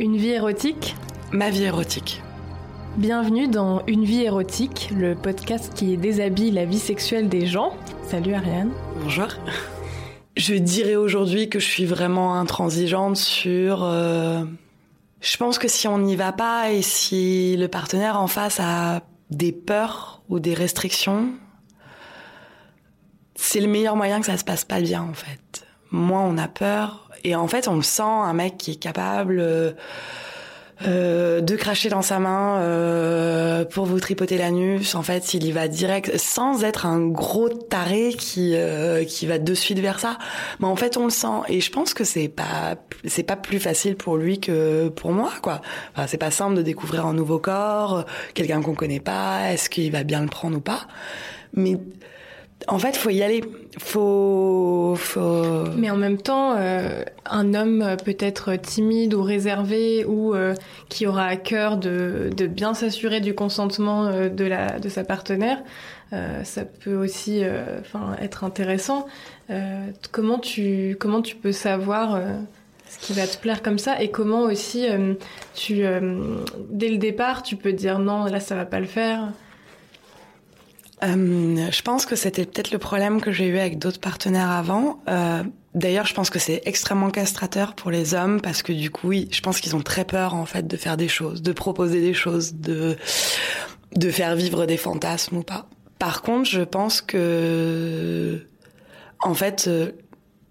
Une vie érotique Ma vie érotique. Bienvenue dans Une vie érotique, le podcast qui déshabille la vie sexuelle des gens. Salut Ariane. Bonjour. Je dirais aujourd'hui que je suis vraiment intransigeante sur... Euh, je pense que si on n'y va pas et si le partenaire en face a des peurs ou des restrictions, c'est le meilleur moyen que ça se passe pas bien en fait. Moins on a peur et en fait on sent un mec qui est capable... Euh, euh, de cracher dans sa main euh, pour vous tripoter l'anus. En fait, il y va direct, sans être un gros taré qui euh, qui va de suite vers ça. Mais en fait, on le sent. Et je pense que c'est pas c'est pas plus facile pour lui que pour moi, quoi. Enfin, c'est pas simple de découvrir un nouveau corps, quelqu'un qu'on connaît pas. Est-ce qu'il va bien le prendre ou pas Mais en fait, faut y aller. Faut, faut. Mais en même temps, euh, un homme peut-être timide ou réservé ou euh, qui aura à cœur de, bien s'assurer du consentement euh, de de sa partenaire, ça peut aussi, enfin, être intéressant. comment tu comment tu peux savoir ce qui va te plaire comme ça et comment aussi tu dès le départ tu peux dire non là ça va pas le faire. Euh, je pense que c'était peut-être le problème que j'ai eu avec d'autres partenaires avant. Euh, D'ailleurs, je pense que c'est extrêmement castrateur pour les hommes parce que du coup, oui, je pense qu'ils ont très peur en fait de faire des choses, de proposer des choses, de de faire vivre des fantasmes ou pas. Par contre, je pense que en fait, euh,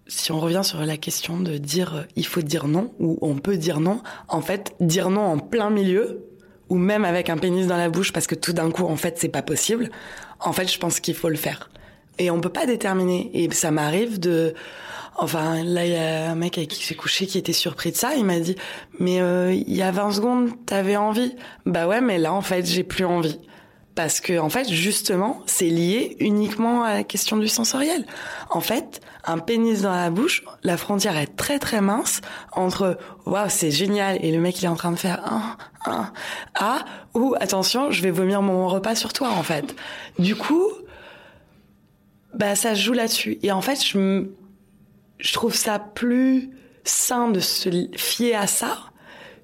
si on revient sur la question de dire il faut dire non ou on peut dire non, en fait, dire non en plein milieu ou même avec un pénis dans la bouche parce que tout d'un coup en fait c'est pas possible en fait, je pense qu'il faut le faire. Et on peut pas déterminer. Et ça m'arrive de... Enfin, là, il y a un mec avec qui s'est couché qui était surpris de ça. Il m'a dit, mais euh, il y a 20 secondes, t'avais envie. Bah ouais, mais là, en fait, j'ai plus envie. Parce que, en fait, justement, c'est lié uniquement à la question du sensoriel. En fait, un pénis dans la bouche, la frontière est très très mince entre waouh, c'est génial et le mec il est en train de faire un, un, ah, ou attention, je vais vomir mon repas sur toi, en fait. Du coup, bah, ça joue là-dessus. Et en fait, je, je trouve ça plus sain de se fier à ça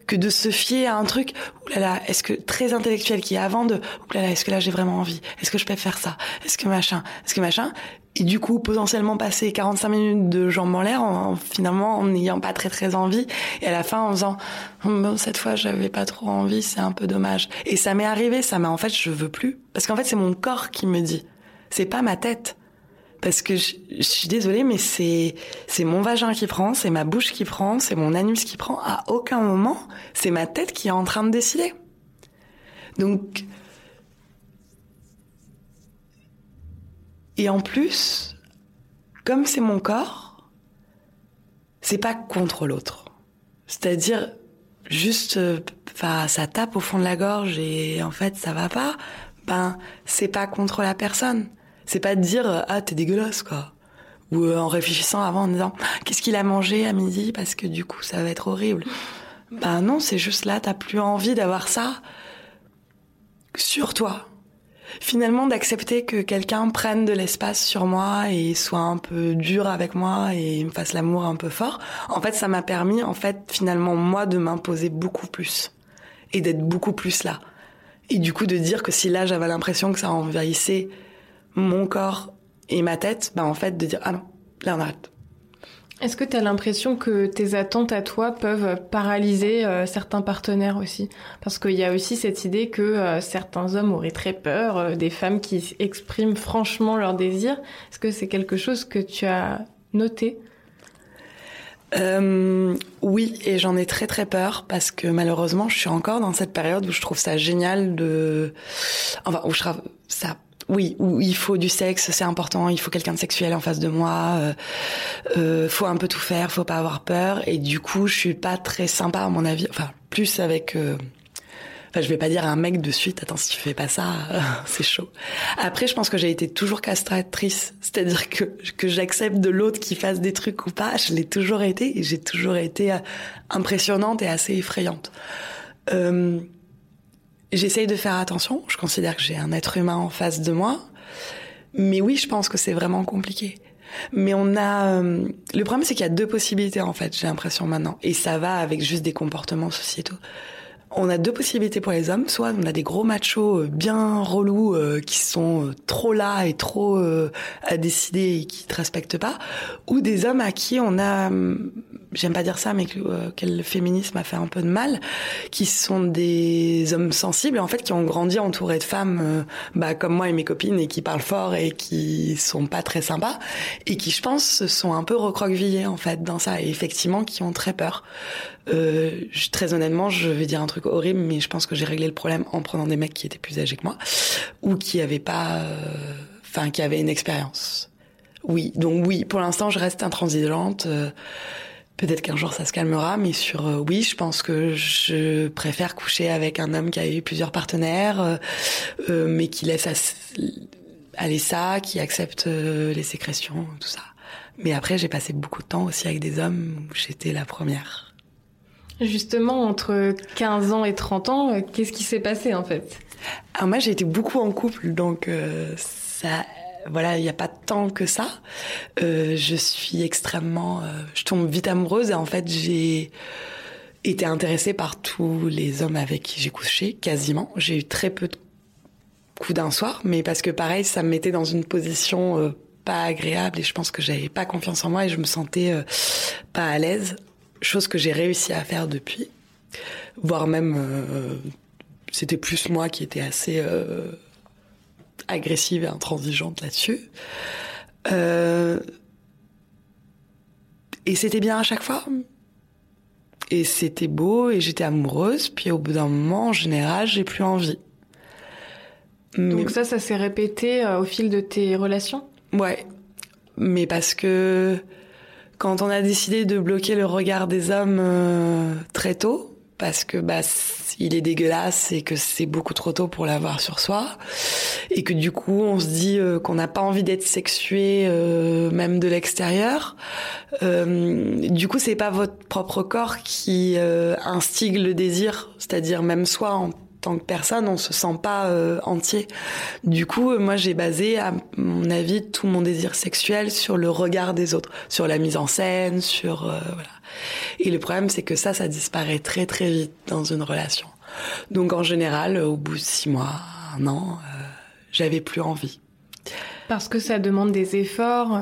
que de se fier à un truc, oulala, est-ce que très intellectuel qui est avant de, oulala, est-ce que là j'ai vraiment envie, est-ce que je peux faire ça, est-ce que machin, est-ce que machin, et du coup potentiellement passer 45 minutes de jambes en l'air, en, finalement en n'ayant pas très très envie, et à la fin en faisant, bon cette fois j'avais pas trop envie, c'est un peu dommage. Et ça m'est arrivé, ça m'a en fait je veux plus, parce qu'en fait c'est mon corps qui me dit, c'est pas ma tête parce que je, suis désolée, mais c'est c'est mon vagin qui prend, c'est ma bouche qui prend, c'est mon anus qui prend. À aucun moment, c'est ma tête qui est en train de décider. Donc, et en plus, comme c'est mon corps, c'est pas contre l'autre. C'est-à-dire juste, enfin, ça tape au fond de la gorge et en fait ça va pas. Ben, c'est pas contre la personne c'est pas de dire ah t'es dégueulasse quoi. Ou euh, en réfléchissant avant en disant qu'est-ce qu'il a mangé à midi parce que du coup ça va être horrible. Ben non, c'est juste là t'as plus envie d'avoir ça sur toi. Finalement d'accepter que quelqu'un prenne de l'espace sur moi et soit un peu dur avec moi et me fasse l'amour un peu fort. En fait, ça m'a permis en fait finalement moi de m'imposer beaucoup plus et d'être beaucoup plus là. Et du coup de dire que si là j'avais l'impression que ça envahissait mon corps et ma tête, bah en fait de dire ah non, là on arrête. Est-ce que tu as l'impression que tes attentes à toi peuvent paralyser euh, certains partenaires aussi? Parce qu'il y a aussi cette idée que euh, certains hommes auraient très peur euh, des femmes qui expriment franchement leurs désirs. Est-ce que c'est quelque chose que tu as noté? Oui, et j'en ai très très peur parce que malheureusement, je suis encore dans cette période où je trouve ça génial de, enfin, où je trouve ça oui, où il faut du sexe, c'est important, il faut quelqu'un de sexuel en face de moi, euh, euh, faut un peu tout faire, faut pas avoir peur, et du coup, je suis pas très sympa à mon avis, enfin, plus avec... Euh, enfin, je vais pas dire à un mec de suite, attends, si tu fais pas ça, c'est chaud. Après, je pense que j'ai été toujours castratrice, c'est-à-dire que, que j'accepte de l'autre qui fasse des trucs ou pas, je l'ai toujours été, et j'ai toujours été euh, impressionnante et assez effrayante. Euh, J'essaye de faire attention. Je considère que j'ai un être humain en face de moi. Mais oui, je pense que c'est vraiment compliqué. Mais on a euh, le problème c'est qu'il y a deux possibilités en fait, j'ai l'impression maintenant et ça va avec juste des comportements sociétaux on a deux possibilités pour les hommes. Soit on a des gros machos euh, bien relous euh, qui sont euh, trop là et trop à décider et qui te respectent pas, ou des hommes à qui on a, hum, j'aime pas dire ça, mais que, le féminisme a fait un peu de mal, qui sont des hommes sensibles, en fait, qui ont grandi entourés de femmes, bah, comme moi et mes copines, et qui parlent fort et qui sont pas très sympas, et qui, je pense, sont un peu recroquevillés en fait dans ça, et effectivement, qui ont très peur. Euh, très honnêtement, je vais dire un truc horrible, mais je pense que j'ai réglé le problème en prenant des mecs qui étaient plus âgés que moi ou qui avaient pas, euh, enfin, qui avaient une expérience. Oui, donc oui, pour l'instant, je reste intransigeante. Euh, peut-être qu'un jour ça se calmera, mais sur euh, oui, je pense que je préfère coucher avec un homme qui a eu plusieurs partenaires, mais qui laisse aller ça, qui accepte les sécrétions, tout ça. Mais après, j'ai passé beaucoup de temps aussi avec des hommes où j'étais la première. Justement, entre 15 ans et 30 ans, euh, qu'est-ce qui s'est passé en fait? Alors moi, j'ai été beaucoup en couple, donc euh, ça, voilà, il n'y a pas tant que ça. Euh, je suis extrêmement, euh, je tombe vite amoureuse et en fait, j'ai été intéressée par tous les hommes avec qui j'ai couché, quasiment. J'ai eu très peu de coups d'un soir, mais parce que pareil, ça me mettait dans une position pas agréable et je pense que j'avais pas confiance en moi et je me sentais pas à l'aise chose que j'ai réussi à faire depuis, voire même euh, c'était plus moi qui étais assez euh, agressive et intransigeante là-dessus. Euh, et c'était bien à chaque fois. Et c'était beau et j'étais amoureuse. Puis au bout d'un moment, en général, j'ai plus envie. Donc ça, ça s'est répété au fil de tes relations? Ouais. Mais parce que quand on a décidé de bloquer le regard des hommes euh, très tôt, parce que bah il est dégueulasse et que c'est beaucoup trop tôt pour l'avoir sur soi, et que du coup on se dit euh, qu'on n'a pas envie d'être sexué euh, même de l'extérieur. du coup c'est pas votre propre corps qui instigue le désir, c'est-à-dire même soi en tant que personne, on se sent pas euh, entier. Du coup, euh, moi, j'ai basé, à mon avis, tout mon désir sexuel sur le regard des autres, sur la mise en scène, sur euh, voilà. Et le problème, c'est que ça, ça disparaît très très vite dans une relation. Donc, en général, au bout de six mois, un an, j'avais plus envie. Parce que ça demande des efforts,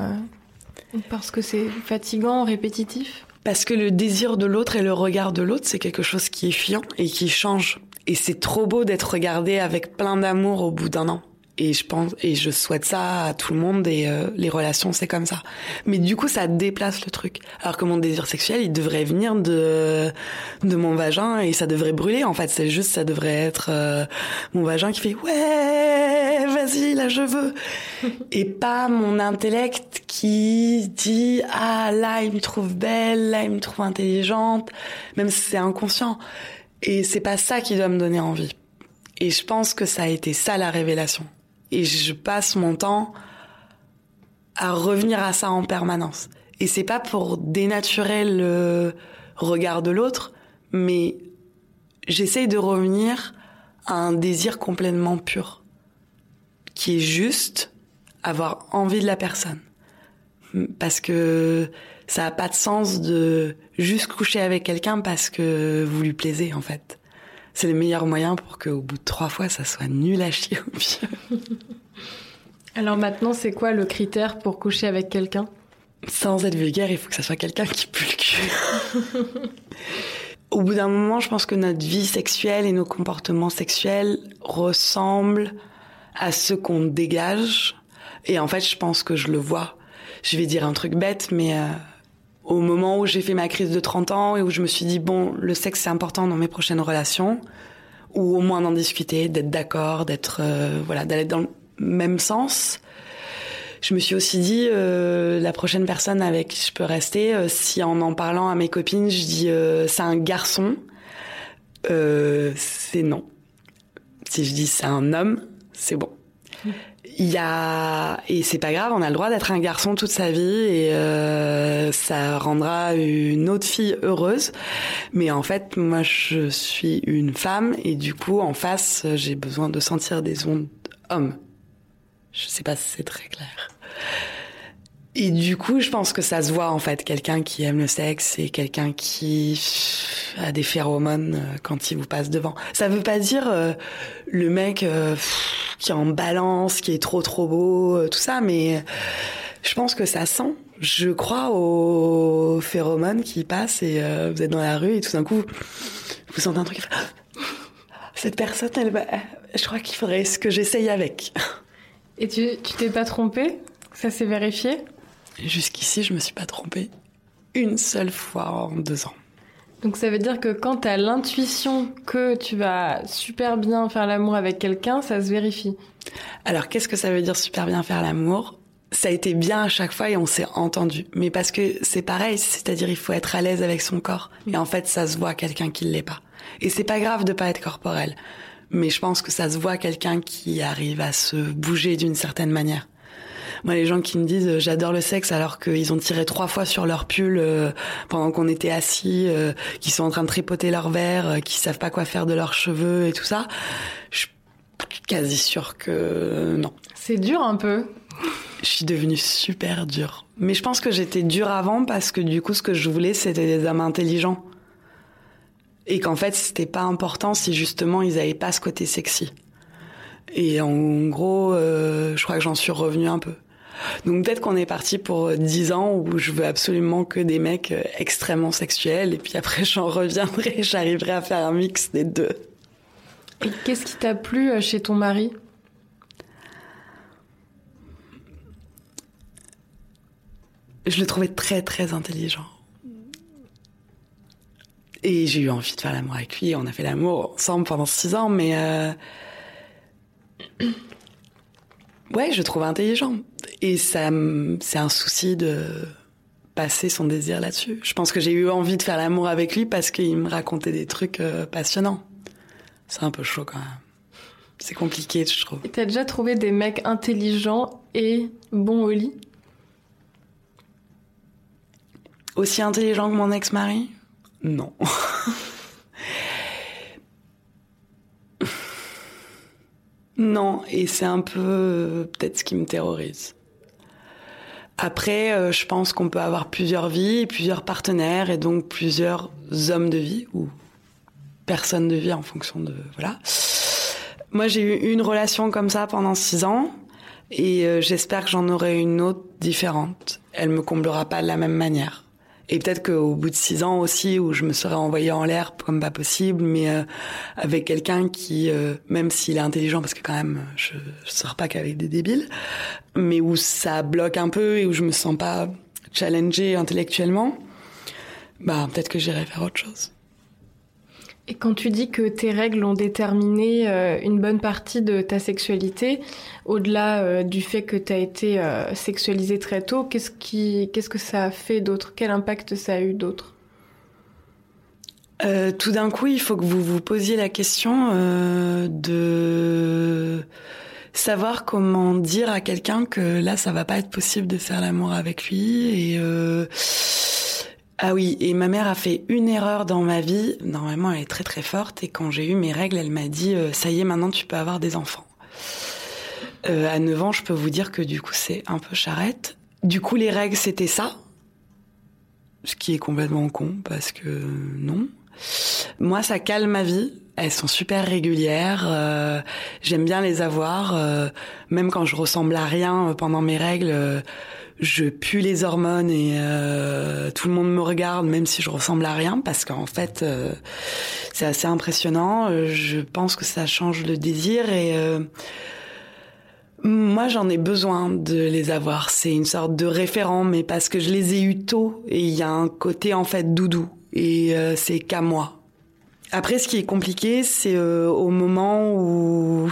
parce que c'est fatigant, répétitif? Parce que le désir de l'autre et le regard de l'autre, c'est quelque chose qui est fiant et qui change. Et c'est trop beau d'être regardé avec plein d'amour au bout d'un an. Et je pense et je souhaite ça à tout le monde et euh, les relations c'est comme ça. Mais du coup ça déplace le truc. Alors que mon désir sexuel il devrait venir de de mon vagin et ça devrait brûler en fait. C'est juste ça devrait être euh, mon vagin qui fait ouais vas-y là je veux et pas mon intellect qui dit ah là il me trouve belle là il me trouve intelligente même si c'est inconscient. Et c'est pas ça qui doit me donner envie. Et je pense que ça a été ça la révélation. Et je passe mon temps à revenir à ça en permanence. Et c'est pas pour dénaturer le regard de l'autre, mais j'essaye de revenir à un désir complètement pur, qui est juste avoir envie de la personne. Parce que ça a pas de sens de juste coucher avec quelqu'un parce que vous lui plaisez en fait. C'est le meilleur moyen pour qu'au bout de trois fois, ça soit nul à chier au pire. Alors maintenant, c'est quoi le critère pour coucher avec quelqu'un? Sans être vulgaire, il faut que ça soit quelqu'un qui pue le cul. au bout d'un moment, je pense que notre vie sexuelle et nos comportements sexuels ressemblent à ceux qu'on dégage. Et en fait, je pense que je le vois. Je vais dire un truc bête, mais euh, au moment où j'ai fait ma crise de 30 ans et où je me suis dit bon, le sexe c'est important dans mes prochaines relations, ou au moins d'en discuter, d'être d'accord, d'être euh, voilà, d'aller dans le même sens. Je me suis aussi dit euh, la prochaine personne avec qui je peux rester, euh, si en en parlant à mes copines, je dis c'est un garçon, c'est non. Si je dis c'est un homme, c'est bon il y a et c'est pas grave, on a le droit d'être un garçon toute sa vie et euh, ça rendra une autre fille heureuse. Mais en fait, moi, je suis une femme et du coup, en face, j'ai besoin de sentir des ondes hommes. Je sais pas si c'est très clair. Et du coup, je pense que ça se voit en fait, quelqu'un qui aime le sexe et quelqu'un qui a des phéromones euh, quand il vous passe devant. Ça veut pas dire euh, le mec euh, qui est en balance, qui est trop trop beau, tout ça, mais je pense que ça sent. Je crois aux phéromones qui passent et vous êtes dans la rue et tout d'un coup, vous sentez un truc. Cette personne, elle, je crois qu'il faudrait ce que j'essaye avec. Et tu t'es pas trompé? Ça s'est vérifié? Jusqu'ici, je me suis pas trompée une seule fois en deux ans. Donc ça veut dire que quand tu as l'intuition que tu vas super bien faire l'amour avec quelqu'un, ça se vérifie. Alors qu'est-ce que ça veut dire super bien faire l'amour? Ça a été bien à chaque fois et on s'est entendu. Mais parce que c'est pareil, c'est-à-dire il faut être à l'aise avec son corps. Et en fait, ça se voit quelqu'un qui l'est pas. Et c'est pas grave de pas être corporel. Mais je pense que ça se voit quelqu'un qui arrive à se bouger d'une certaine manière. Moi, les gens qui me disent euh, j'adore le sexe alors qu'ils ont tiré trois fois sur leur pull euh, pendant qu'on était assis, euh, qui sont en train de tripoter leur verre, qui savent pas quoi faire de leurs cheveux et tout ça, je suis quasi sûre que non. C'est dur un peu. Je suis devenue super dure. Mais je pense que j'étais dure avant parce que du coup, ce que je voulais, c'était des hommes intelligents. Et qu'en fait, c'était pas important si justement ils avaient pas ce côté sexy. Et en gros, je crois que j'en suis revenue un peu. Donc peut-être qu'on est parti pour 10 ans où je veux absolument que des mecs euh, extrêmement sexuels et puis après j'en reviendrai, j'arriverai à faire un mix des deux. Et qu'est-ce qui t'a plu euh, chez ton mari? Je le trouvais très très intelligent. Et j'ai eu envie de faire l'amour avec lui. On a fait l'amour ensemble pendant six ans, mais euh... ouais, je trouve intelligent. Et ça, c'est un souci de passer son désir là-dessus. Je pense que j'ai eu envie de faire l'amour avec lui parce qu'il me racontait des trucs euh, passionnants. C'est un peu chaud quand même. C'est compliqué, je trouve. T'as déjà trouvé des mecs intelligents et bons au lit? Aussi intelligents que mon ex-mari? Non. non, et c'est un peu euh, peut-être ce qui me terrorise. Après, euh, je pense qu'on peut avoir plusieurs vies, plusieurs partenaires et donc plusieurs hommes de vie ou personnes de vie en fonction de voilà. Moi, j'ai eu une relation comme ça pendant six ans et euh, j'espère que j'en aurai une autre différente. Elle me comblera pas de la même manière. Et peut-être qu'au bout de six ans aussi, où je me serais envoyée en l'air comme pas possible, mais euh, avec quelqu'un qui, euh, même s'il est intelligent, parce que quand même, je, je sors pas qu'avec des débiles, mais où ça bloque un peu et où je me sens pas challengée intellectuellement, bah peut-être que j'irai faire autre chose. Et quand tu dis que tes règles ont déterminé euh, une bonne partie de ta sexualité, au-delà euh, du fait que tu as été euh, sexualisée très tôt, qu'est-ce qui, qu'est-ce que ça a fait d'autre? Quel impact ça a eu d'autre? Tout d'un coup, il faut que vous vous posiez la question de savoir comment dire à quelqu'un que là, ça va pas être possible de faire l'amour avec lui et ah oui, et ma mère a fait une erreur dans ma vie. Normalement, elle est très très forte. Et quand j'ai eu mes règles, elle m'a dit euh, ça y est, maintenant tu peux avoir des enfants. Euh, à 9 ans, je peux vous dire que du coup, c'est un peu charrette. Du coup, les règles, c'était ça. Ce qui est complètement con, parce que non. Moi, ça calme ma vie. Elles sont super régulières. Euh, J'aime bien les avoir. Euh, même quand je ressemble à rien pendant mes règles je pue les hormones et euh, tout le monde me regarde même si je ressemble à rien parce qu'en fait euh, c'est assez impressionnant. Je pense que ça change le désir et euh, moi j'en ai besoin de les avoir. C'est une sorte de référent mais parce que je les ai eu tôt et il y a un côté en fait doudou et c'est qu'à moi. Après ce qui est compliqué c'est au moment où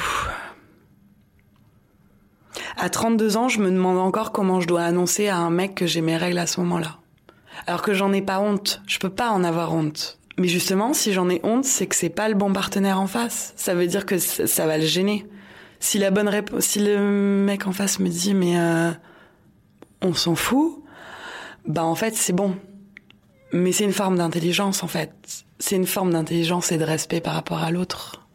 à 32 ans, je me demande encore comment je dois annoncer à un mec que j'ai mes règles à ce moment-là. Alors que j'en ai pas honte. Je peux pas en avoir honte. Mais justement, si j'en ai honte, c'est que c'est pas le bon partenaire en face. Ça veut dire que ça, va le gêner. Si la bonne réponse, si le mec en face me dit mais euh, on s'en fout, bah en fait c'est bon. Mais c'est une forme d'intelligence en fait. C'est une forme d'intelligence et de respect par rapport à l'autre.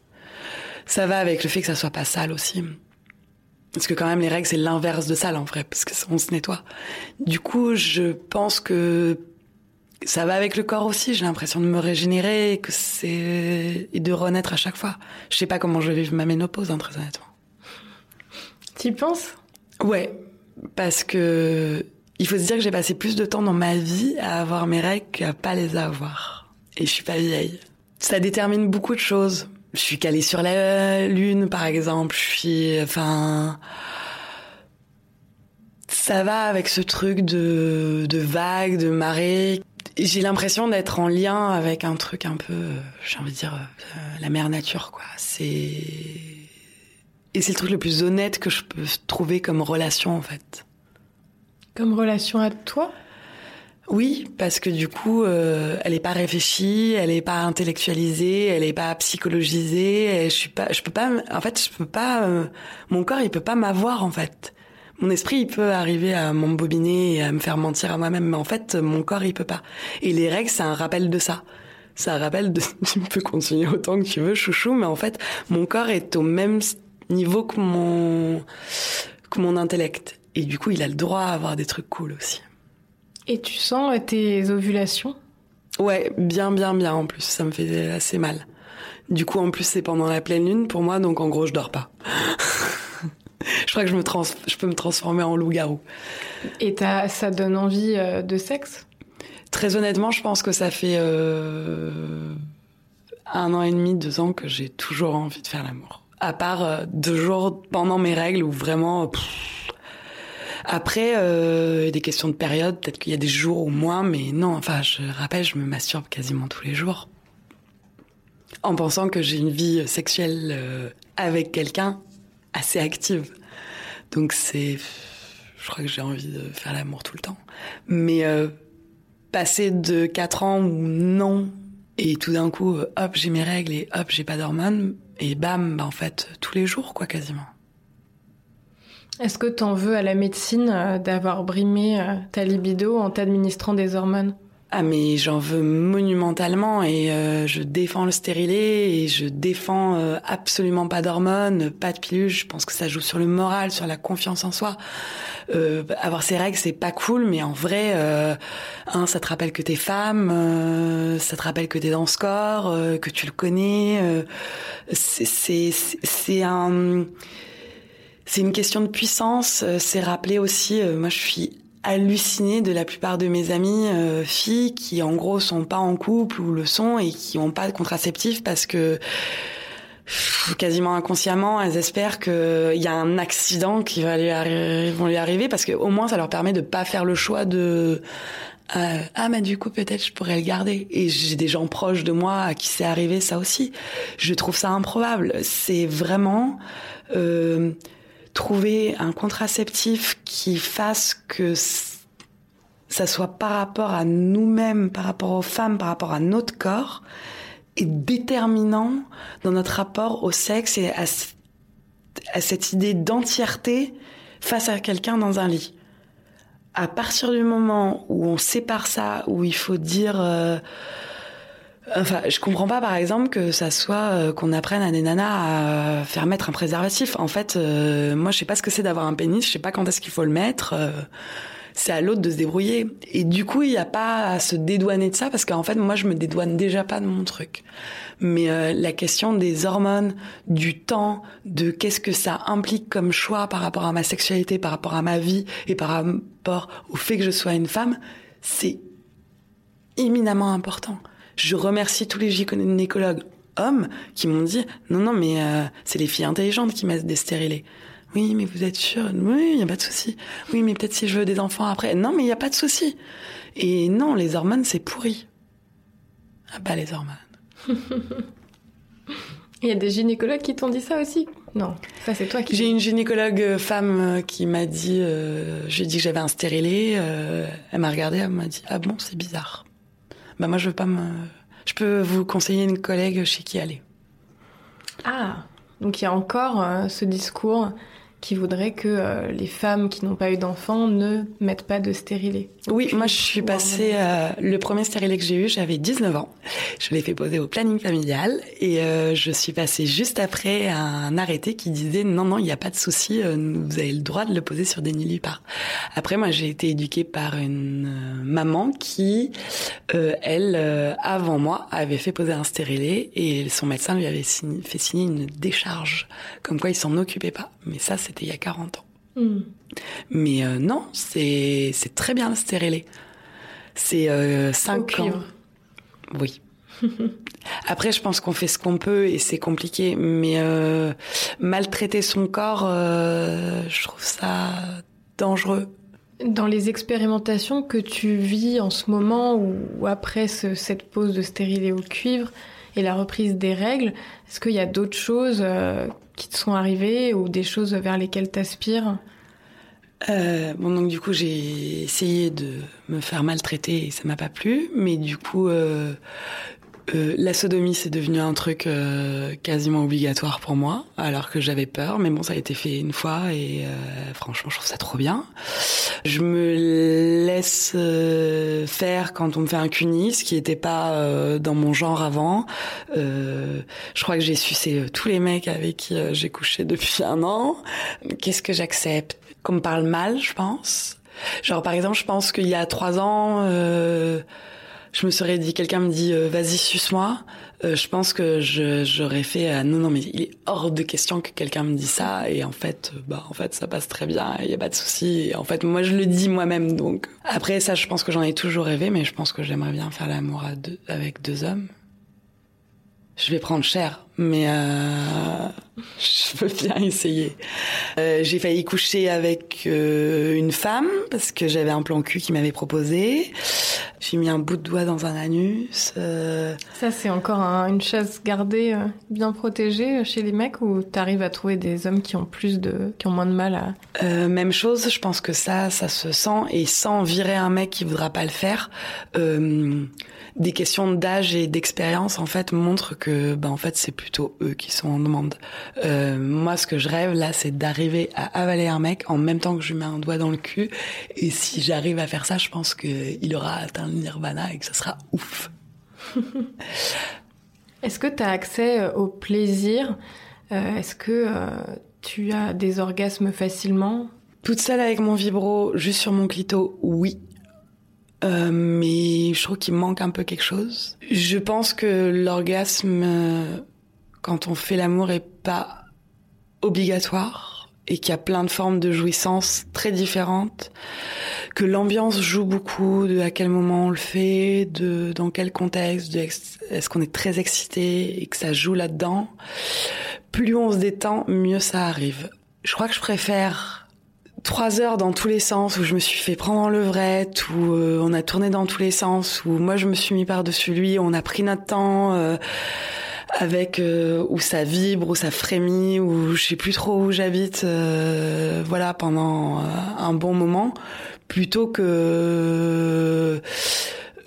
Ça va avec le fait que ça soit pas sale aussi. Parce que quand même, les règles, c'est l'inverse de ça, en vrai, parce qu'on se nettoie. Du coup, je pense que ça va avec le corps aussi. J'ai l'impression de me régénérer que c'est et de renaître à chaque fois. Je sais pas comment je vais vivre ma ménopause, hein, très honnêtement. Tu penses? Ouais, parce que il faut se dire que j'ai passé plus de temps dans ma vie à avoir mes règles qu'à pas les avoir. Et je suis pas vieille. Ça détermine beaucoup de choses. Je suis calée sur la lune, par exemple. Je suis, enfin, ça va avec ce truc de, de vagues, de marée. J'ai l'impression d'être en lien avec un truc un peu, j'ai envie de dire, euh, la mère nature, quoi. C'est et c'est le truc le plus honnête que je peux trouver comme relation, en fait. Comme relation à toi? Oui, parce que du coup, euh, elle est pas réfléchie, elle est pas intellectualisée, elle est pas psychologisée. je suis pas, je peux pas. En fait, je peux pas. Euh, mon corps, il peut pas m'avoir en fait. Mon esprit, il peut arriver à m'embobiner et à me faire mentir à moi-même, mais en fait, mon corps, il peut pas. Et les règles, c'est un rappel de ça. C'est un rappel de tu peux continuer autant que tu veux, chouchou, mais en fait, mon corps est au même niveau que mon que mon intellect. Et du coup, il a le droit à avoir des trucs cool aussi. Et tu sens tes ovulations? Ouais, bien, bien, bien en plus. Ça me fait assez mal. Du coup, en plus, c'est pendant la pleine lune pour moi, donc en gros, je dors pas. je crois que je, me trans je peux me transformer en loup-garou. Et ça donne envie euh, de sexe? Très honnêtement, je pense que ça fait euh, un an et demi, deux ans que j'ai toujours envie de faire l'amour. À part euh, deux jours pendant mes règles où vraiment... Après, euh, des questions de période, peut-être qu'il y a des jours ou moins, mais non, enfin, je rappelle, je me masturbe quasiment tous les jours. En pensant que j'ai une vie sexuelle euh, avec quelqu'un assez active. Donc c'est... Je crois que j'ai envie de faire l'amour tout le temps. Mais euh, passer de 4 ans où non, et tout d'un coup, euh, hop, j'ai mes règles et hop, j'ai pas d'hormones, et bam, bah en fait, tous les jours, quoi, quasiment. Est-ce que tu en veux à la médecine euh, d'avoir brimé euh, ta libido en t'administrant des hormones? Ah mais j'en veux monumentalement et euh, je défends le stérilet et je défends absolument pas d'hormones, pas de pilules. Je pense que ça joue sur le moral, sur la confiance en soi. avoir ces règles c'est pas cool, mais en vrai, hein, ça te rappelle que t'es femme, ça te rappelle que t'es dans ce corps, que tu le connais. c'est un c'est une question de puissance. Euh, c'est rappelé aussi. Euh, moi, je suis hallucinée de la plupart de mes amies euh, filles qui, en gros, sont pas en couple ou le sont et qui ont pas de contraceptif parce que quasiment inconsciemment, elles espèrent qu'il y a un accident qui va lui, vont lui arriver parce que au moins ça leur permet de pas faire le choix de ah mais du coup peut-être je pourrais le garder et j'ai des gens proches de moi à qui c'est arrivé ça aussi. Je trouve ça improbable. C'est vraiment euh, trouver un contraceptif qui fasse que ça soit par rapport à nous-mêmes, par rapport aux femmes, par rapport à notre corps, est déterminant dans notre rapport au sexe et à, cette idée d'entièreté face à quelqu'un dans un lit. À partir du moment où on sépare ça, où il faut dire euh, Enfin, je comprends pas, par exemple, que ça soit euh, qu'on apprenne à des nanas à faire mettre un préservatif. En fait, euh, moi, je sais pas ce que c'est d'avoir un pénis, je sais pas quand est-ce qu'il faut le mettre. Euh, c'est à l'autre de se débrouiller. Et du coup, il n'y a pas à se dédouaner de ça, parce qu'en fait, moi, je me dédouane déjà pas de mon truc. Mais la question des hormones, du temps, de qu'est-ce que ça implique comme choix par rapport à ma sexualité, par rapport à ma vie et par rapport au fait que je sois une femme, c'est éminemment important. Je remercie tous les gynécologues hommes qui m'ont dit non non mais euh, c'est les filles intelligentes qui mettent des stérilés. Oui mais vous êtes sûr Oui il y a pas de souci. Oui mais peut-être si je veux des enfants après. Non mais il y a pas de souci. Et non les hormones c'est pourri. Ah bah les hormones. Il y a des gynécologues qui t'ont dit ça aussi? Non, ça c'est toi qui. J'ai une gynécologue euh, femme euh, qui m'a dit, euh, j'ai dit que j'avais un stérilet. elle m'a regardé, elle m'a dit ah bon c'est bizarre bah moi je veux pas me. Je peux vous conseiller une collègue chez qui aller. Ah, donc il y a encore euh, ce discours qui voudrait que euh, les femmes qui n'ont pas eu d'enfants ne mettent pas de stérilet. Oui, moi je suis passée, euh, le premier stérilet que j'ai eu, j'avais 19 ans. Je l'ai fait poser au planning familial et euh, je suis passée juste après un arrêté qui disait non, non, il n'y a pas de souci, vous avez le droit de le poser sur des nullipares. Après, moi j'ai été éduquée par une maman qui, elle, avant moi, avait fait poser un stérilet et son médecin lui avait fait signer une décharge, comme quoi il s'en occupait pas. Mais ça, c'était il y a 40 ans. Hmm. Mais euh, non, c'est c'est très bien le stérilet. C'est euh, 5 ans. Oui. Après, je pense qu'on fait ce qu'on peut et c'est compliqué. Mais euh, maltraiter son corps, euh, je trouve ça dangereux. Dans les expérimentations que tu vis en ce moment ou, après cette pause de stérilet au cuivre et la reprise des règles, est-ce qu'il y a d'autres choses qui te sont arrivées ou des choses vers lesquelles t'aspires? Euh, bon donc du coup j'ai essayé de me faire maltraiter et ça m'a pas plu mais du coup euh, euh, la sodomie c'est devenu un truc euh, quasiment obligatoire pour moi alors que j'avais peur mais bon ça a été fait une fois et euh, franchement je trouve ça trop bien. Je me laisse euh, faire quand on me fait un cunis ce qui était pas dans mon genre avant. Je crois que j'ai sucé tous les mecs avec qui j'ai couché depuis un an. Qu'est-ce que j'accepte? Qu'on me parle mal, je pense. Genre par exemple, je pense qu'il y a trois ans, euh, je me serais dit, quelqu'un me dit, euh, vas-y suce-moi. Euh, je pense que j'aurais fait, euh, non non mais il est hors de question que quelqu'un me dise ça. Et en fait, bah en fait ça passe très bien, il y a pas de souci. Et en fait moi je le dis moi-même donc. Après ça, je pense que j'en ai toujours rêvé, mais je pense que j'aimerais bien faire l'amour avec deux hommes je vais prendre cher, mais euh, je peux bien essayer. Euh, j'ai failli coucher avec euh, une femme parce que j'avais un plan cul qui m'avait proposé. J'ai mis un bout de doigt dans un anus. Ça, c'est encore une chasse gardée, bien protégée chez les mecs ou t'arrives à trouver des hommes qui ont plus de, qui ont moins de mal à. même chose. Je pense que ça, ça se sent et sans virer un mec qui voudra pas le faire des questions d'âge et d'expérience en fait montrent que bah en fait c'est plutôt eux qui sont en demande. Euh, moi ce que je rêve là c'est d'arriver à avaler un mec en même temps que je lui mets un doigt dans le cul et si j'arrive à faire ça je pense que il aura atteint le nirvana et que ça sera ouf. Est-ce que tu as accès euh, au plaisir euh, Est-ce que euh, tu as des orgasmes facilement? Toute seule avec mon vibro, juste sur mon clito, oui. Euh, mais je trouve qu'il manque un peu quelque chose. Je pense que l'orgasme, quand on fait l'amour, est pas obligatoire et qu'il y a plein de formes de jouissance très différentes, que l'ambiance joue beaucoup de à quel moment on le fait, de dans quel contexte, est-ce qu'on est très excité et que ça joue là-dedans. Plus on se détend, mieux ça arrive. Je crois que je préfère trois heures dans tous les sens où je me suis fait prendre en levrette où euh, on a tourné dans tous les sens où moi je me suis mis par dessus lui on a pris notre temps euh, avec euh, où ça vibre où ça frémit où je sais plus trop où j'habite voilà pendant un bon moment plutôt que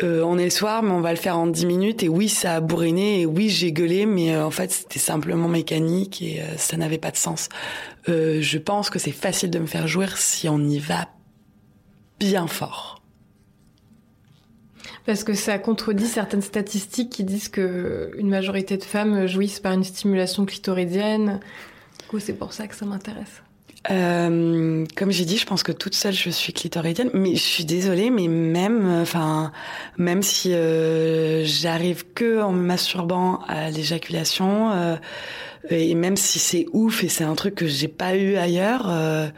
on est le soir, mais on va le faire en dix minutes. Et oui, ça a bourriné. Et oui, j'ai gueulé, mais en fait, c'était simplement mécanique et ça n'avait pas de sens. Euh, je pense que c'est facile de me faire jouir si on y va bien fort. Parce que ça contredit certaines statistiques qui disent que une majorité de femmes jouissent par une stimulation clitoridienne. Du coup, c'est pour ça que ça m'intéresse. Euh, comme j'ai dit, je pense que toute seule je suis clitoridienne, mais je suis désolée, mais même, enfin, même si euh, j'arrive que en me masturbant à l'éjaculation, euh, et même si c'est ouf et c'est un truc que j'ai pas eu ailleurs, euh,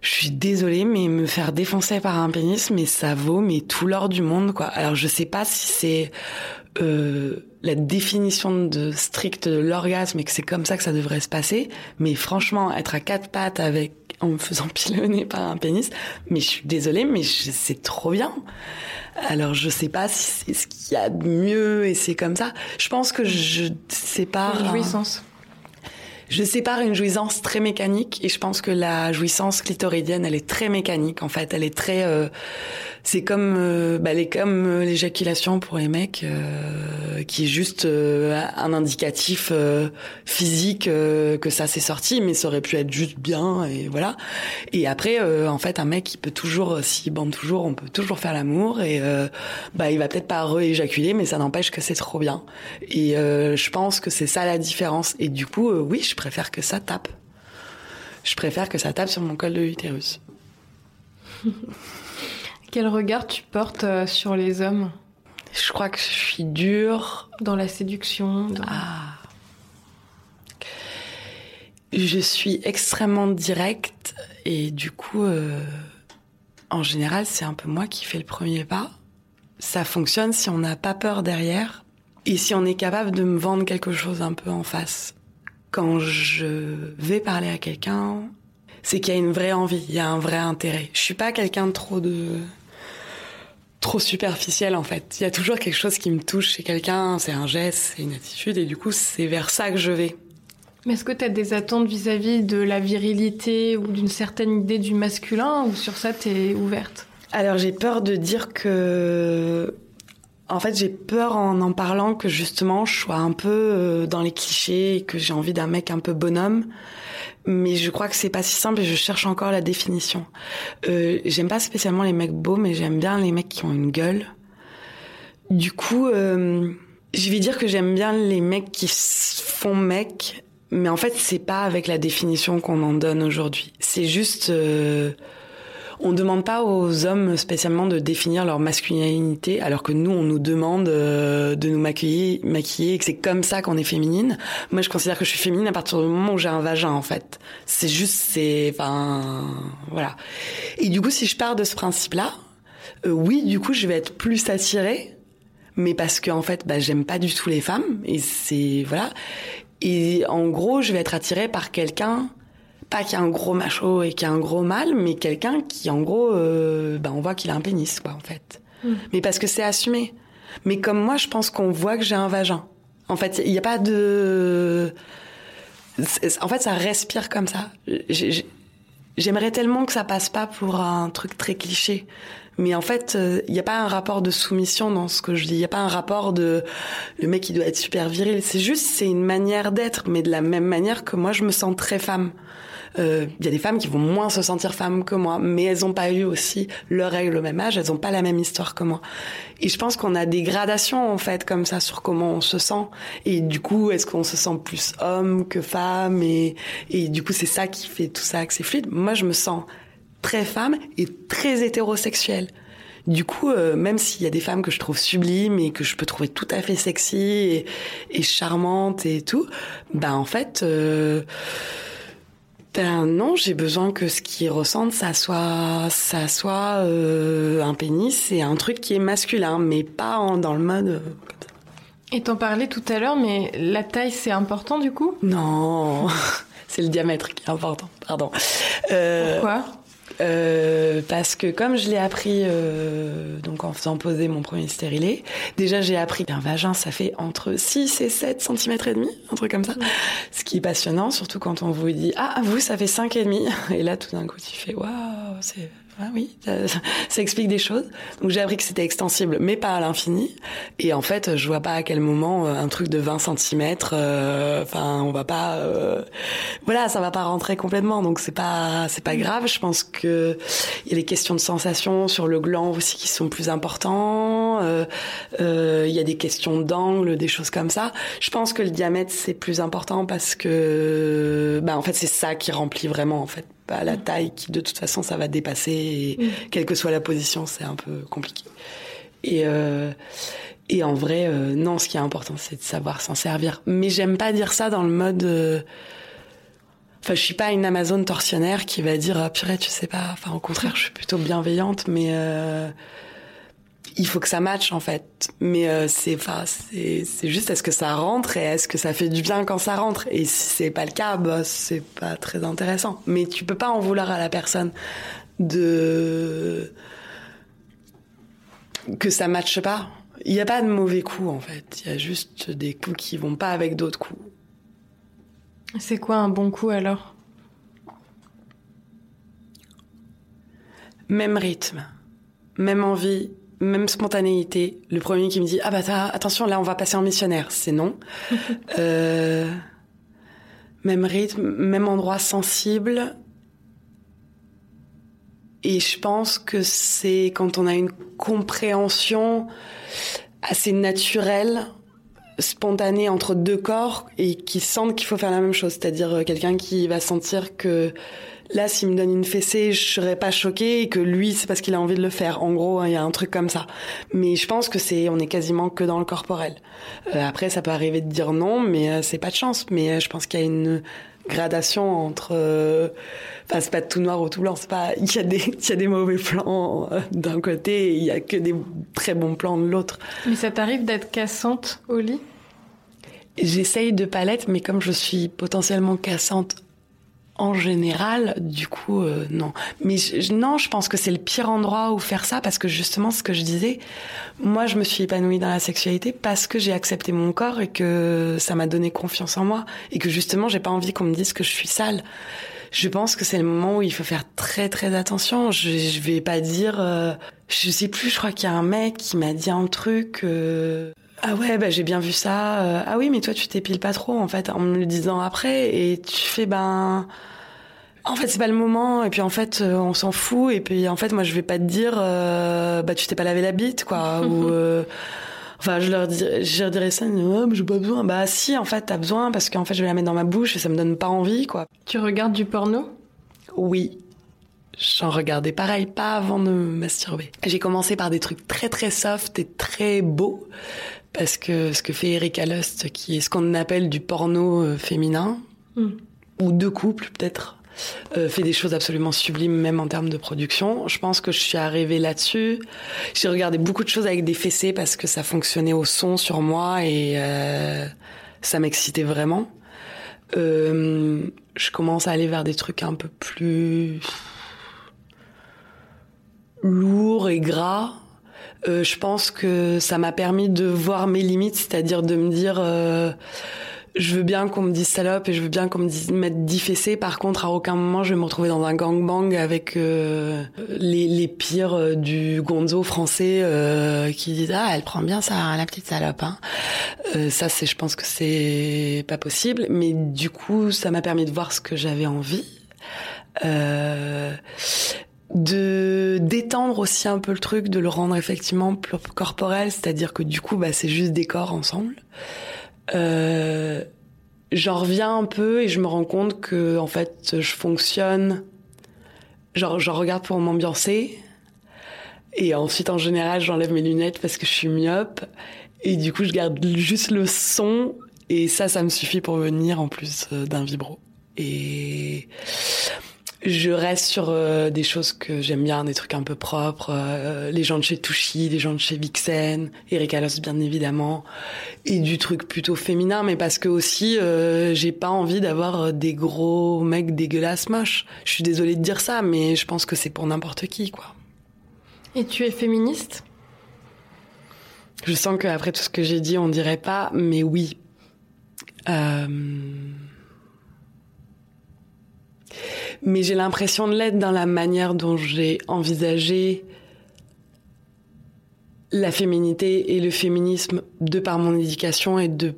je suis désolée, mais me faire défoncer par un pénis, mais ça vaut mais tout l'or du monde, quoi. Alors je sais pas si c'est euh, la définition de strict de l'orgasme et que c'est comme ça que ça devrait se passer, mais franchement, être à quatre pattes avec en me faisant pilonner par un pénis, mais je suis désolée, mais c'est trop bien. Alors je sais pas si c'est ce qu'il y a de mieux et c'est comme ça. Je pense que je sépare. Jouissance. Je sépare une jouissance très mécanique et je pense que la jouissance clitoridienne, elle est très mécanique en fait. Elle est très, euh, c'est comme euh, bah, les comme euh, l'éjaculation pour les mecs euh, qui est juste un indicatif physique que ça s'est sorti mais ça aurait pu être juste bien et voilà. Et après en fait un mec il peut toujours s'il bande toujours on peut toujours faire l'amour et bah il va peut-être pas rééjaculer mais ça n'empêche que c'est trop bien. Et je pense que c'est ça la différence. Et du coup oui je préfère que ça tape. Je préfère que ça tape sur mon col de l'utérus Quel regard tu portes euh, sur les hommes? Je crois que je suis dure. Dans la séduction Ah. Je suis extrêmement directe et du coup, euh, en général, c'est un peu moi qui fais le premier pas. Ça fonctionne si on n'a pas peur derrière et si on est capable de me vendre quelque chose un peu en face. Quand je vais parler à quelqu'un, c'est qu'il y a une vraie envie, il y a un vrai intérêt. Je suis pas quelqu'un de trop de trop superficiel en fait. Il y a toujours quelque chose qui me touche chez quelqu'un, c'est un geste, c'est une attitude et du coup c'est vers ça que je vais. Mais est-ce que tu as des attentes vis-à-vis de la virilité ou d'une certaine idée du masculin ou sur ça tu es ouverte? Alors j'ai peur de dire que en fait, j'ai peur en en parlant que justement je sois un peu euh, dans les clichés et que j'ai envie d'un mec un peu bonhomme mais je crois que c'est pas si simple et je cherche encore la définition. Euh, j'aime pas spécialement les mecs beaux, mais j'aime bien les mecs qui ont une gueule. Du coup, euh, je vais dire que j'aime bien les mecs qui font mec, mais en fait, c'est pas avec la définition qu'on en donne aujourd'hui. C'est juste euh, on ne demande pas aux hommes spécialement de définir leur masculinité, alors que nous, on nous demande euh, de nous maquiller, maquiller, et que c'est comme ça qu'on est féminine. Moi, je considère que je suis féminine à partir du moment où j'ai un vagin, en fait. C'est juste, c'est, enfin, voilà. Et du coup, si je pars de ce principe-là, euh, oui, du coup, je vais être plus attirée, mais parce que en fait, bah, j'aime pas du tout les femmes, et c'est voilà. Et en gros, je vais être attirée par quelqu'un pas qu'il y a un gros macho et qu'il y a un gros mâle, mais quelqu'un qui, en gros, euh, ben on voit qu'il a un pénis, quoi, en fait. Mm. Mais parce que c'est assumé. Mais comme moi, je pense qu'on voit que j'ai un vagin. En fait, il n'y a pas de... En fait, ça respire comme ça. J'aimerais tellement que ça passe pas pour un truc très cliché. Mais en fait, euh, il n'y a pas un rapport de soumission dans ce que je dis. Il n'y a pas un rapport de le mec qui doit être super viril. C'est juste, c'est une manière d'être, mais de la même manière que moi, je me sens très femme. Il euh, y a des femmes qui vont moins se sentir femmes que moi, mais elles n'ont pas eu aussi leur règle au même âge, elles n'ont pas la même histoire que moi. Et je pense qu'on a des gradations en fait comme ça sur comment on se sent. Et du coup, est-ce qu'on se sent plus homme que femme? Et, et du coup, c'est ça qui fait tout ça que c'est fluide. Moi, je me sens très femme et très hétérosexuelle. Du coup, euh, même s'il y a des femmes que je trouve sublimes et que je peux trouver tout à fait sexy et, charmantes et tout, bah en fait, euh, ben non, j'ai besoin que ce qu'ils ressentent, ça soit, ça soit euh, un pénis et un truc qui est masculin, mais pas en, dans le mode. Euh, et t'en parlais tout à l'heure, mais la taille c'est important du coup? Non, c'est le diamètre qui est important. Pardon. Euh, Pourquoi? Euh, parce que comme je l'ai appris euh, donc en faisant poser mon premier stérilet, déjà j'ai appris qu'un vagin ça fait entre 6 et 7 cm et demi, un truc comme ça. Ce qui est passionnant surtout quand on vous dit "Ah, vous ça fait 5 et demi" et là tout d'un coup tu fais "Waouh, c'est ah oui, ça, explique des choses. Donc j'ai appris que c'était extensible, mais pas à l'infini. Et en fait, je vois pas à quel moment euh, un truc de 20 cm, euh, enfin, on va pas, euh, voilà, ça va pas rentrer complètement. Donc c'est pas, c'est pas grave. Je pense que il y a les questions de sensation sur le gland aussi qui sont plus importants. Il y a des questions d'angle, des choses comme ça. Je pense que le diamètre c'est plus important parce que, bah en fait, c'est ça qui remplit vraiment en fait pas la taille qui de toute façon ça va dépasser et quelle que soit la position c'est un peu compliqué. Et euh, et en vrai euh, non ce qui est important c'est de savoir s'en servir. Mais j'aime pas dire ça dans le mode euh, Enfin, je suis pas une Amazon torsionnaire qui va dire ah, purée, tu sais pas. Enfin, au contraire, je suis plutôt bienveillante, mais il faut que ça matche en fait. Mais euh, c'est enfin c'est c'est juste est-ce que ça rentre et est-ce que ça fait du bien quand ça rentre? Et si c'est pas le cas, bah c'est pas très intéressant. Mais tu peux pas en vouloir à la personne de que ça matche pas. Il n'y a pas de mauvais coups en fait, il y a juste des coups qui vont pas avec d'autres coups. C'est quoi un bon coup alors? Même rythme même envie, même spontanéité. Le premier qui me dit ah bah attention là on va passer en missionnaire, c'est non. euh, même rythme, même endroit sensible. Et je pense que c'est quand on a une compréhension assez naturelle, spontanée entre deux corps et qui sentent qu'il faut faire la même chose. C'est-à-dire euh, quelqu'un qui va sentir que là, s'il me donne une fessée, je serais pas choquée et que lui, c'est parce qu'il a envie de le faire. En gros, il y a un truc comme ça. Mais je pense que c'est, on est quasiment que dans le corporel. Euh, après, ça peut arriver de dire non, mais euh, c'est pas de chance. Mais je pense qu'il y a une gradation entre enfin c'est pas tout noir ou tout blanc c'est pas il y a des il y a des mauvais plans euh, d'un côté et il y a que des très bons plans de l'autre mais ça t'arrive d'être cassante au lit? J'essaye de pas l'être mais comme je suis potentiellement cassante en général, du coup, euh, non. Mais non, je pense que c'est le pire endroit où faire ça parce que justement, ce que je disais, moi, je me suis épanouie dans la sexualité parce que j'ai accepté mon corps et que ça m'a donné confiance en moi et que justement, j'ai pas envie qu'on me dise que je suis sale. Je pense que c'est le moment où il faut faire très très attention. Je, je vais pas dire, euh, je sais plus. Je crois qu'il y a un mec qui m'a dit un truc. Euh, ah ouais, bah j'ai bien vu ça. ah oui, mais toi tu t'épiles pas trop en fait, en me le disant après, et tu fais ben en fait, c'est pas le moment. Et puis en fait, euh, on s'en fout. Et puis en fait, moi, je vais pas te dire, euh, bah tu t'es pas lavé la bite, quoi. ou euh, enfin, je leur dirais, je leur dirais ça. Oh, j'ai pas besoin. Bah si, en fait, t'as besoin parce qu'en fait, je vais la mettre dans ma bouche et ça me donne pas envie, quoi. Tu regardes du porno? Oui. J'en regardais pareil, pas avant de me masturber. J'ai commencé par des trucs très très soft et très beaux, parce que ce que fait Erika Lust, qui est ce qu'on appelle du porno féminin, hmm. ou de couple peut-être, euh, fait des choses absolument sublimes, même en termes de production. Je pense que je suis arrivée là-dessus. J'ai regardé beaucoup de choses avec des fessées parce que ça fonctionnait au son sur moi et euh, ça m'excitait vraiment. Euh, je commence à aller vers des trucs un peu plus lourds et gras. Euh, je pense que ça m'a permis de voir mes limites, c'est-à-dire de me dire euh, je veux bien qu'on me dise salope et je veux bien qu'on me dise mettre dix Par contre, à aucun moment, je vais me retrouver dans un gangbang avec euh, les, les, pires euh, du gonzo français euh, qui disent ah elle prend bien ça la petite salope. Hein. Euh, ça c'est, je pense que c'est pas possible. Mais du coup, ça m'a permis de voir ce que j'avais envie. Euh, de d'étendre aussi un peu le truc, de le rendre effectivement plus corporel, c'est-à-dire que du coup, bah, c'est juste des corps ensemble. Euh, j'en reviens un peu et je me rends compte que en fait je fonctionne genre je regarde pour m'ambiancer et ensuite en général j'enlève mes lunettes parce que je suis myope et du coup je garde juste le son et ça ça me suffit pour venir en plus euh, d'un vibro et je reste sur euh, des choses que j'aime bien, des trucs un peu propres. Euh, les gens de chez Touchy, les gens de chez Vixen, Eric Alos bien évidemment, et du truc plutôt féminin, mais parce que aussi euh, j'ai pas envie d'avoir des gros mecs dégueulasses moches. Je suis désolée de dire ça, mais je pense que c'est pour n'importe qui, quoi. Et tu es féministe? Je sens qu'après tout ce que j'ai dit, on dirait pas, mais oui. Euh mais j'ai l'impression de l'être dans la manière dont j'ai envisagé la féminité et le féminisme de par mon éducation et de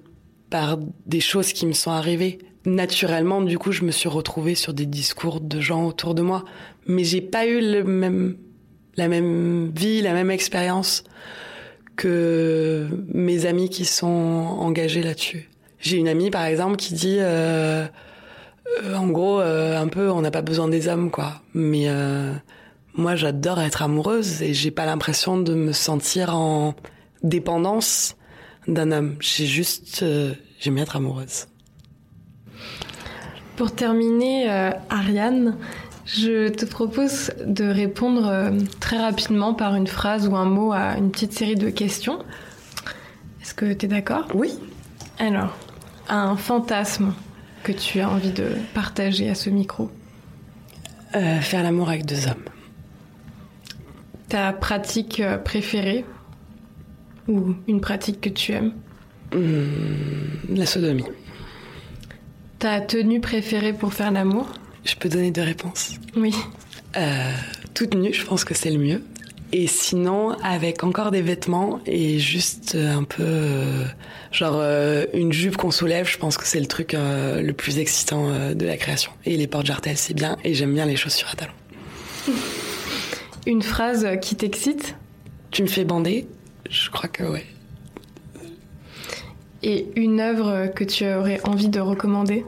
par des choses qui me sont arrivées. Naturellement, du coup, je me suis retrouvée sur des discours de gens autour de moi, mais j'ai pas eu la même vie, la même expérience que mes amis qui sont engagés là-dessus. J'ai une amie, par exemple, qui dit euh, euh, en gros, euh, un peu, on n'a pas besoin des hommes, quoi. Mais euh, moi, j'adore être amoureuse et j'ai pas l'impression de me sentir en dépendance d'un homme. J'ai juste, j'aime bien être amoureuse. Pour terminer, Ariane, je te propose de répondre très rapidement par une phrase ou un mot à une petite série de questions. Est-ce que tu es d'accord? Oui. Alors, un fantasme que tu as envie de partager à ce micro euh, Faire l'amour avec deux hommes. Ta pratique euh, préférée ou une pratique que tu aimes mmh, La sodomie. Ta tenue préférée pour faire l'amour Je peux donner deux réponses. Oui. Euh, toute nue, je pense que c'est le mieux. Et sinon, avec encore des vêtements et juste un peu, euh, genre euh, une jupe qu'on soulève, je pense que c'est le truc euh, le plus excitant de la création. Et les portes jartelles, c'est bien. Et j'aime bien les chaussures à talons. Une phrase qui t'excite? Tu me fais bander? Je crois que ouais. Et une œuvre que tu aurais envie de recommander?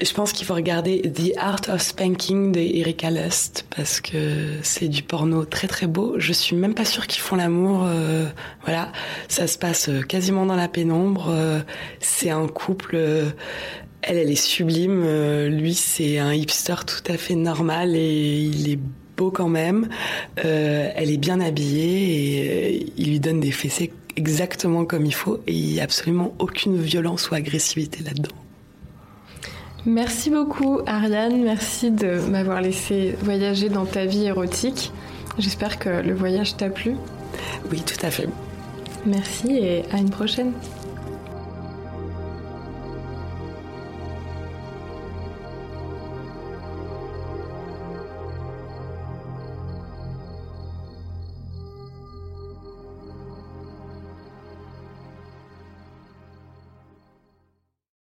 Je pense qu'il faut regarder The Art of Spanking de Erika Lust parce que c'est du porno très très beau. Je suis même pas sûre qu'ils font l'amour. Euh, voilà, ça se passe euh, quasiment dans la pénombre. Euh, c'est un couple. elle, elle est sublime. lui, c'est un hipster tout à fait normal et il est beau quand même. elle est bien habillée et il lui donne des fessées exactement comme il faut et il n'y a absolument aucune violence ou agressivité là-dedans. Merci beaucoup Ariane, merci de m'avoir laissé voyager dans ta vie érotique. J'espère que le voyage t'a plu. Oui, tout à fait. Merci et à une prochaine.